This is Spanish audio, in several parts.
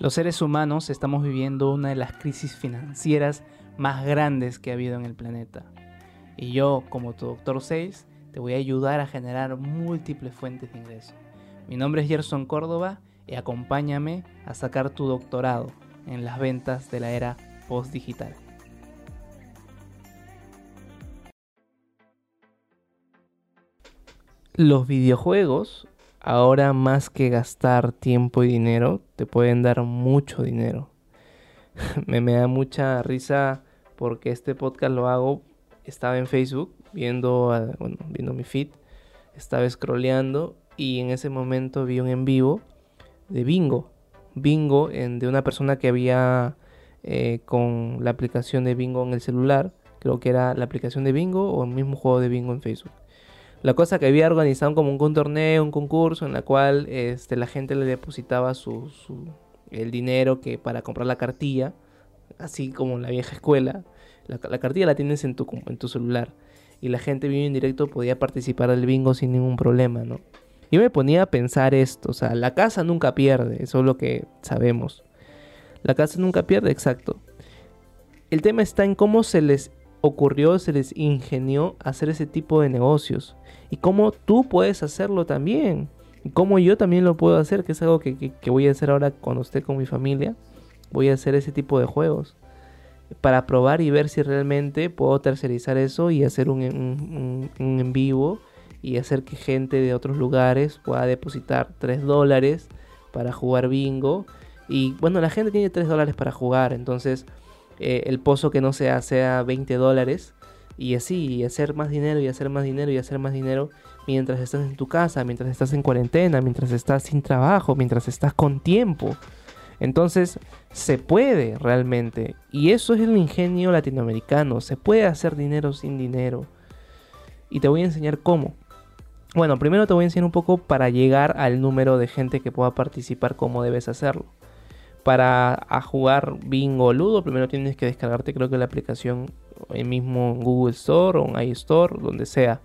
Los seres humanos estamos viviendo una de las crisis financieras más grandes que ha habido en el planeta. Y yo, como tu doctor 6, te voy a ayudar a generar múltiples fuentes de ingreso. Mi nombre es Gerson Córdoba y acompáñame a sacar tu doctorado en las ventas de la era post-digital. Los videojuegos ahora más que gastar tiempo y dinero, te pueden dar mucho dinero. me, me da mucha risa porque este podcast lo hago, estaba en Facebook viendo, bueno, viendo mi feed, estaba scrolleando y en ese momento vi un en vivo de Bingo. Bingo en, de una persona que había eh, con la aplicación de Bingo en el celular. Creo que era la aplicación de Bingo o el mismo juego de Bingo en Facebook. La cosa que había organizado como un, torneo, un concurso en la cual este, la gente le depositaba su, el dinero que para comprar la cartilla, así como en la vieja escuela. La, cartilla la tienes en tu, en tu celular y la gente vivo en directo podía participar del bingo sin ningún problema, ¿no? Yo me ponía a pensar esto, o sea, la casa nunca pierde, eso es lo que sabemos. La casa nunca pierde, exacto. El tema está en cómo se les ocurrió, se les ingenió hacer ese tipo de negocios. Y cómo tú puedes hacerlo también. Y cómo yo también lo puedo hacer, que es algo que, voy a hacer ahora cuando esté con mi familia. Voy a hacer ese tipo de juegos. Para probar y ver si realmente puedo tercerizar eso y hacer un, un en vivo. Y hacer que gente de otros lugares pueda depositar 3 dólares para jugar bingo. Y bueno, la gente tiene 3 dólares para jugar. Entonces eh, el pozo que no sea sea 20 dólares y así, y hacer más dinero y hacer más dinero y hacer más dinero mientras estás en tu casa, mientras estás en cuarentena, mientras estás sin trabajo, mientras estás con tiempo. Entonces se puede realmente. Y eso es el ingenio latinoamericano. Se puede hacer dinero sin dinero. Y te voy a enseñar cómo. Bueno, primero te voy a enseñar un poco para llegar al número de gente que pueda participar, cómo debes hacerlo para jugar bingo ludo, primero tienes que descargarte creo que la aplicación en mismo Google Store o en iStore, donde sea.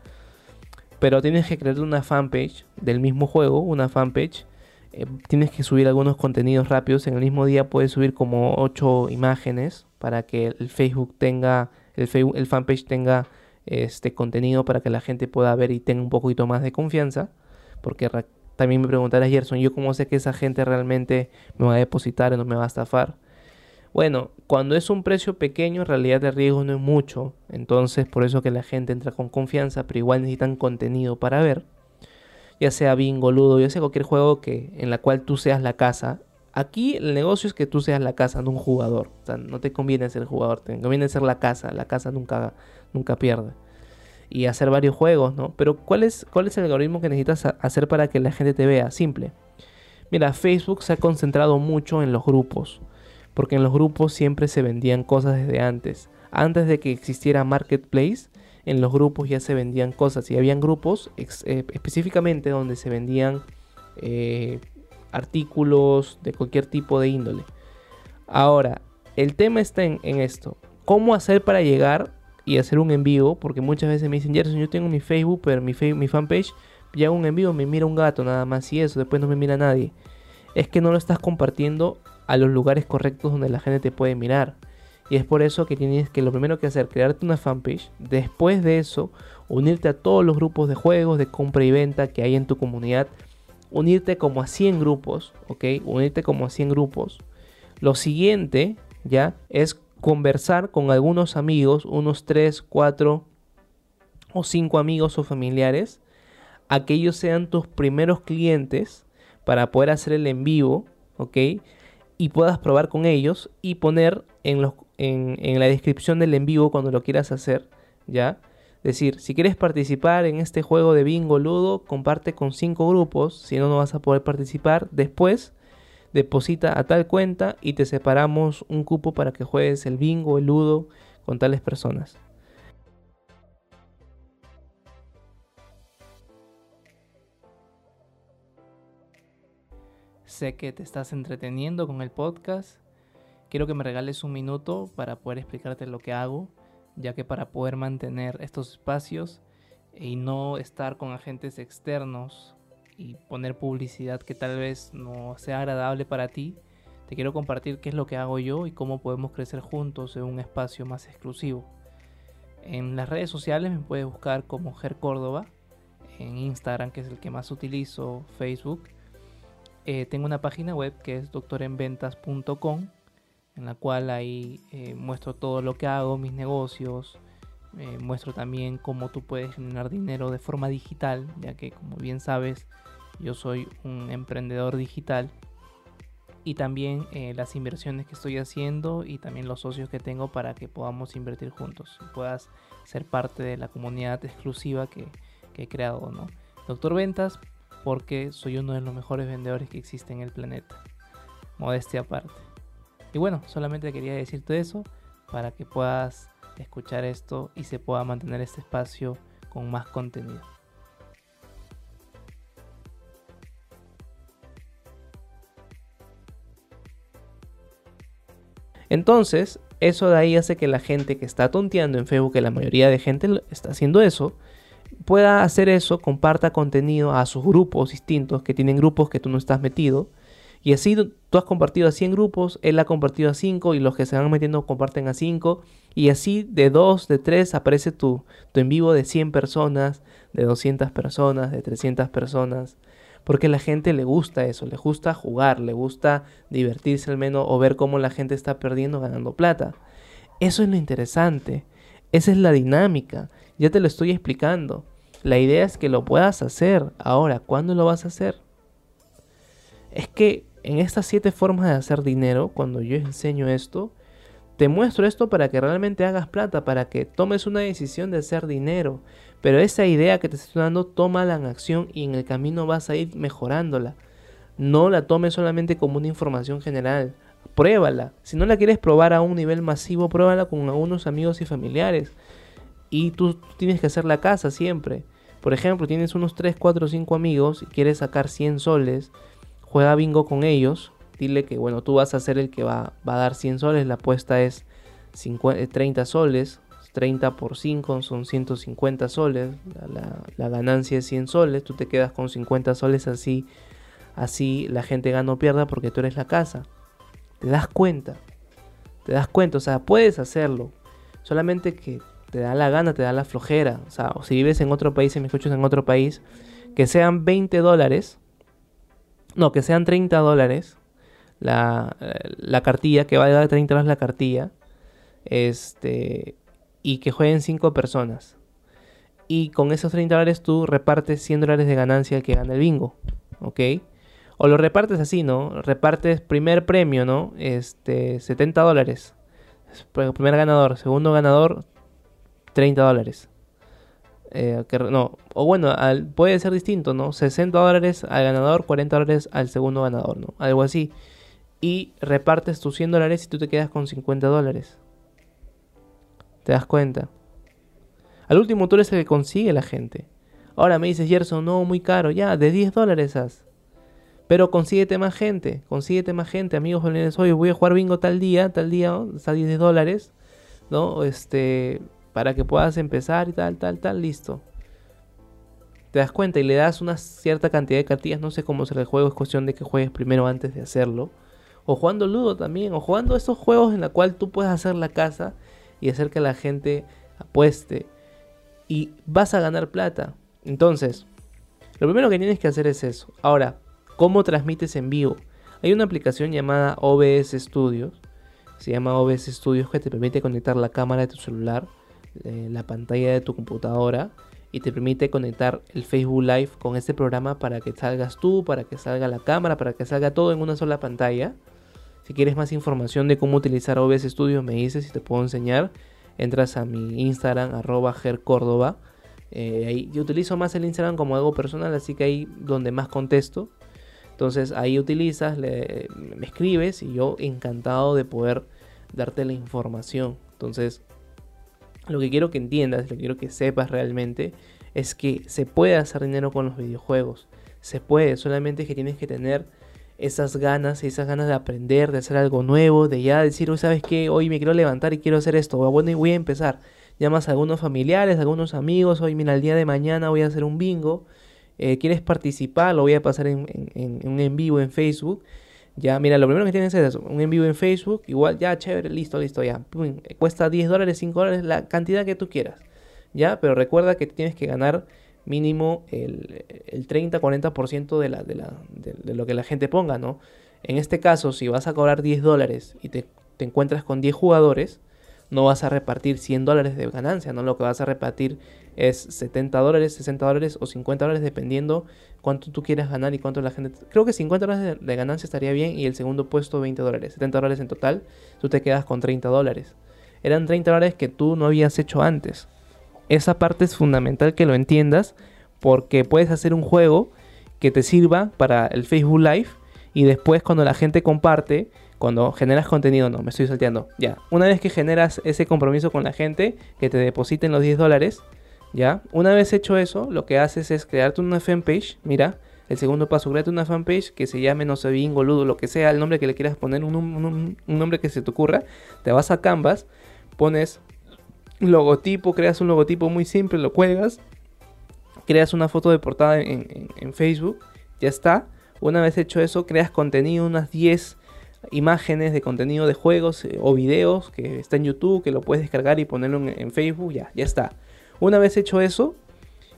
Pero tienes que crear una fanpage del mismo juego, una fanpage. Eh, tienes que subir algunos contenidos rápidos. En el mismo día puedes subir como 8 imágenes para que el Facebook tenga, el, Facebook, el fanpage tenga este contenido para que la gente pueda ver y tenga un poquito más de confianza. Porque también me preguntarás, Gerson, ¿yo cómo sé que esa gente realmente me va a depositar no me va a estafar? Bueno, cuando es un precio pequeño, en realidad el riesgo no es mucho. Entonces, por eso que la gente entra con confianza, pero igual necesitan contenido para ver. Ya sea bingo, ludo, ya sea cualquier juego que, en la cual tú seas la casa. Aquí el negocio es que tú seas la casa, no un jugador. O sea, no te conviene ser jugador, te conviene ser la casa. La casa nunca, nunca pierde y hacer varios juegos, ¿no? Pero ¿cuál es, ¿cuál es el algoritmo que necesitas hacer para que la gente te vea? Simple. Mira, Facebook se ha concentrado mucho en los grupos, porque en los grupos siempre se vendían cosas desde antes. Antes de que existiera Marketplace, en los grupos ya se vendían cosas y habían grupos eh, específicamente donde se vendían eh, artículos de cualquier tipo de índole. Ahora, el tema está en, en esto. ¿Cómo hacer para llegar y hacer un en vivo, porque muchas veces me dicen, Gerson, yo tengo mi Facebook, pero mi, fanpage, y hago un en vivo, me mira un gato nada más y eso, después no me mira nadie. Es que no lo estás compartiendo a los lugares correctos donde la gente te puede mirar. Y es por eso que tienes que lo primero que hacer, crearte una fanpage. Después de eso, unirte a todos los grupos de juegos, de compra y venta que hay en tu comunidad. Unirte como a 100 grupos, ¿ok? Unirte como a 100 grupos. Lo siguiente, ya, es conversar con algunos amigos, unos 3, 4 o 5 amigos o familiares, a que ellos sean tus primeros clientes para poder hacer el en vivo, ¿ok? Y puedas probar con ellos y poner en, los, en, la descripción del en vivo cuando lo quieras hacer, ¿ya? Decir, si quieres participar en este juego de bingo ludo, comparte con 5 grupos, si no, no vas a poder participar. Después, deposita a tal cuenta y te separamos un cupo para que juegues el bingo, el ludo con tales personas. Sé que te estás entreteniendo con el podcast. Quiero que me regales un minuto para poder explicarte lo que hago, ya que para poder mantener estos espacios y no estar con agentes externos y poner publicidad que tal vez no sea agradable para ti, te quiero compartir qué es lo que hago yo y cómo podemos crecer juntos en un espacio más exclusivo. En las redes sociales me puedes buscar como Ger Córdoba, en Instagram que es el que más utilizo, Facebook. Eh, tengo una página web que es doctorenventas.com en la cual ahí eh, muestro todo lo que hago, mis negocios, eh, muestro también cómo tú puedes generar dinero de forma digital, ya que como bien sabes, yo soy un emprendedor digital. Y también eh, las inversiones que estoy haciendo y también los socios que tengo para que podamos invertir juntos y puedas ser parte de la comunidad exclusiva que, que he creado. ¿no? Doctor Ventas, porque soy uno de los mejores vendedores que existe en el planeta. Modestia aparte. Y bueno, solamente quería decirte eso para que puedas escuchar esto y se pueda mantener este espacio con más contenido. Entonces, eso de ahí hace que la gente que está tonteando en Facebook, que la mayoría de gente está haciendo eso, pueda hacer eso, comparta contenido a sus grupos distintos, que tienen grupos que tú no estás metido, y así tú has compartido a 100 grupos, él ha compartido a 5 y los que se van metiendo comparten a 5. Y así de 2, de 3 aparece tu, tu en vivo de 100 personas, de 200 personas, de 300 personas. Porque a la gente le gusta eso, le gusta jugar, le gusta divertirse al menos o ver cómo la gente está perdiendo ganando plata. Eso es lo interesante. Esa es la dinámica. Ya te lo estoy explicando. La idea es que lo puedas hacer. Ahora, ¿cuándo lo vas a hacer? Es que en estas siete formas de hacer dinero, cuando yo enseño esto, te muestro esto para que realmente hagas plata, para que tomes una decisión de hacer dinero. Pero esa idea que te estoy dando, tómala en acción y en el camino vas a ir mejorándola. No la tomes solamente como una información general. Pruébala. Si no la quieres probar a un nivel masivo, pruébala con algunos amigos y familiares. Y tú tienes que hacer la casa siempre. Por ejemplo, tienes unos 3, 4, 5 amigos y quieres sacar 100 soles juega bingo con ellos, dile que bueno, tú vas a ser el que va, va a dar 100 soles, la apuesta es 30 eh, soles, 30 por 5 son 150 soles, la, ganancia es 100 soles, tú te quedas con 50 soles así, así la gente gana o pierda porque tú eres la casa. Te das cuenta, te das cuenta, o sea, puedes hacerlo, solamente que te da la gana, te da la flojera, o sea, si vives en otro país, y me escuchas en otro país, que sean 20 dólares, no, que sean 30 dólares la, la cartilla, que valga 30 dólares la cartilla. Este. Y que jueguen 5 personas. Y con esos 30 dólares tú repartes 100 dólares de ganancia al que gana el bingo. ¿Ok? O lo repartes así, ¿no? Repartes primer premio, ¿no? Este, 70 dólares. Primer ganador. Segundo ganador, 30 dólares. Eh, no, o bueno, puede ser distinto, ¿no? 60 dólares al ganador, 40 dólares al segundo ganador, ¿no? Algo así. Y repartes tus 100 dólares y tú te quedas con 50 dólares. ¿Te das cuenta? Al último tú eres el que consigue la gente. Ahora me dices, Gerson, no, muy caro. Ya, de 10 dólares haz. Pero consíguete más gente, consíguete más gente, amigos, hoy voy a jugar bingo tal día, tal día, ¿no? está 10 dólares, ¿no? Este, para que puedas empezar y tal, tal, tal, listo. Te das cuenta y le das una cierta cantidad de cartillas, no sé cómo será el juego, es cuestión de que juegues primero antes de hacerlo. O jugando ludo también, o jugando estos juegos en la cual tú puedes hacer la casa y hacer que la gente apueste. Y vas a ganar plata. Entonces, lo primero que tienes que hacer es eso. Ahora, ¿cómo transmites en vivo? Hay una aplicación llamada OBS Studios. Se llama OBS Studios que te permite conectar la cámara de tu celular eh, la pantalla de tu computadora y te permite conectar el Facebook Live con este programa para que salgas tú, para que salga la cámara, para que salga todo en una sola pantalla. Si quieres más información de cómo utilizar OBS Studio, me dices y te puedo enseñar. Entras a mi Instagram, arroba gercórdoba. Eh, ahí, yo utilizo más el Instagram como algo personal, así que ahí donde más contesto. Entonces ahí utilizas, me escribes y yo encantado de poder darte la información. Entonces lo que quiero que entiendas, lo que quiero que sepas realmente, es que se puede hacer dinero con los videojuegos. Se puede, solamente que tienes que tener esas ganas, esas ganas de aprender, de hacer algo nuevo, de ya decir, sabes que hoy me quiero levantar y quiero hacer esto, bueno, y voy a empezar. Llamas a algunos familiares, a algunos amigos, hoy mira, el día de mañana voy a hacer un bingo, eh, quieres participar, lo voy a pasar en, en, en, en vivo en Facebook Ya, mira, lo primero que tienes es eso, un en vivo en Facebook, igual, ya, chévere, listo, listo, ya. cuesta 10 dólares, 5 dólares, la cantidad que tú quieras. Ya, pero recuerda que tienes que ganar mínimo el, el 30-40% de, la, de, la, de, lo que la gente ponga, ¿no? En este caso, si vas a cobrar 10 dólares y te, te encuentras con 10 jugadores, no vas a repartir 100 dólares de ganancia, ¿no? Lo que vas a repartir es 70 dólares, 60 dólares o 50 dólares dependiendo cuánto tú quieras ganar y cuánto la gente... Creo que 50 dólares de, ganancia estaría bien y el segundo puesto 20 dólares, 70 dólares en total, tú te quedas con 30 dólares. Eran 30 dólares que tú no habías hecho antes. Esa parte es fundamental que lo entiendas porque puedes hacer un juego que te sirva para el Facebook Live y después cuando la gente comparte cuando generas contenido, no, me estoy salteando. Ya, una vez que generas ese compromiso con la gente, que te depositen los 10 dólares, ya, una vez hecho eso, lo que haces es crearte una fanpage. Mira, el segundo paso, créate una fanpage que se llame, no sé, bingo, ludo, lo que sea, el nombre que le quieras poner, un, nombre que se te ocurra. Te vas a Canvas, pones logotipo, creas un logotipo muy simple, lo cuelgas, creas una foto de portada en, en Facebook, ya está. Una vez hecho eso, creas contenido, unas 10 imágenes de contenido de juegos eh, o videos que está en YouTube, que lo puedes descargar y ponerlo en, Facebook, ya, ya está. Una vez hecho eso,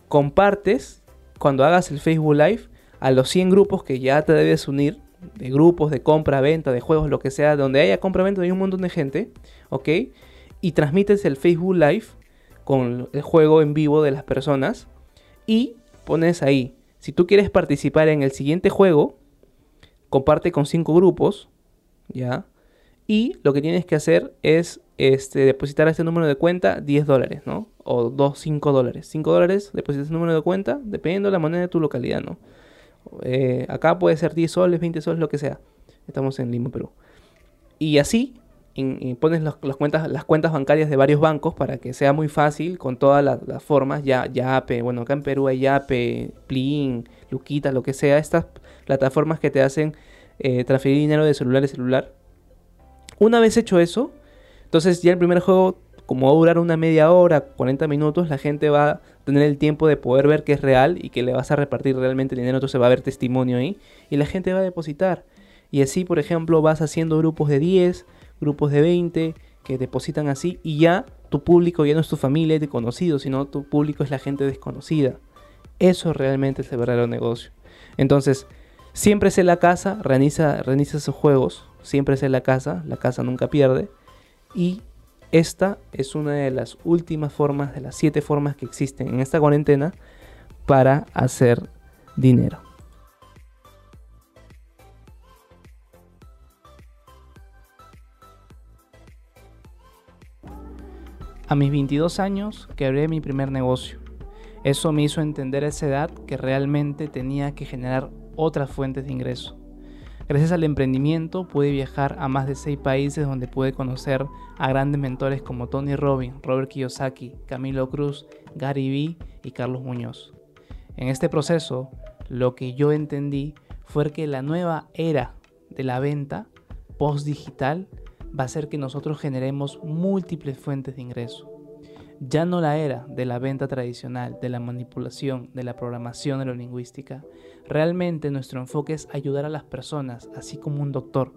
compartes cuando hagas el Facebook Live a los 100 grupos que ya te debes unir, de grupos de compra, venta, de juegos, lo que sea, donde haya compra, venta, hay un montón de gente, ¿ok? Y transmites el Facebook Live con el juego en vivo de las personas y pones ahí, si tú quieres participar en el siguiente juego, comparte con 5 grupos ¿ya? Y lo que tienes que hacer es este, depositar este número de cuenta 10 dólares, ¿no? O 2, 5 dólares. 5 dólares, depositas ese número de cuenta, dependiendo de la moneda de tu localidad, ¿no? Eh, acá puede ser 10 soles, 20 soles, lo que sea. Estamos en Lima, Perú. Y así pones las, cuentas, las cuentas bancarias de varios bancos para que sea muy fácil con todas las, formas. Ya, Yape, bueno, acá en Perú hay Yape, Plin, Luquita, lo que sea. Estas plataformas que te hacen eh, transferir dinero de celular a celular. Una vez hecho eso, entonces ya el primer juego, como va a durar una media hora, 40 minutos, la gente va a tener el tiempo de poder ver que es real y que le vas a repartir realmente el dinero, entonces va a haber testimonio ahí y la gente va a depositar. Y así, por ejemplo, vas haciendo grupos de 10, grupos de 20 que depositan así y ya tu público ya no es tu familia de conocidos, sino tu público es la gente desconocida. Eso realmente es el verdadero negocio. Entonces, Siempre es en la casa, reinicia, reinicia sus juegos, siempre es en la casa, la casa nunca pierde. Y esta es una de las últimas formas, de las siete formas que existen en esta cuarentena para hacer dinero. A mis 22 años quebré mi primer negocio. Eso me hizo entender a esa edad que realmente tenía que generar otras fuentes de ingreso. Gracias al emprendimiento pude viajar a más de seis países donde pude conocer a grandes mentores como Tony Robbins, Robert Kiyosaki, Camilo Cruz, Gary Vee y Carlos Muñoz. En este proceso, lo que yo entendí fue que la nueva era de la venta post-digital va a hacer que nosotros generemos múltiples fuentes de ingreso. Ya no la era de la venta tradicional, de la manipulación, de la programación neurolingüística. Realmente nuestro enfoque es ayudar a las personas, así como un doctor.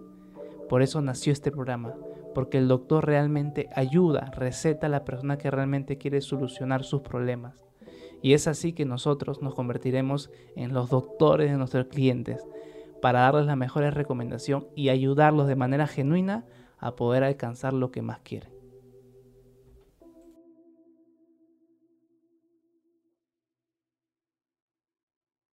Por eso nació este programa, porque el doctor realmente ayuda, receta a la persona que realmente quiere solucionar sus problemas. Y es así que nosotros nos convertiremos en los doctores de nuestros clientes, para darles la mejor recomendación y ayudarlos de manera genuina a poder alcanzar lo que más quieren.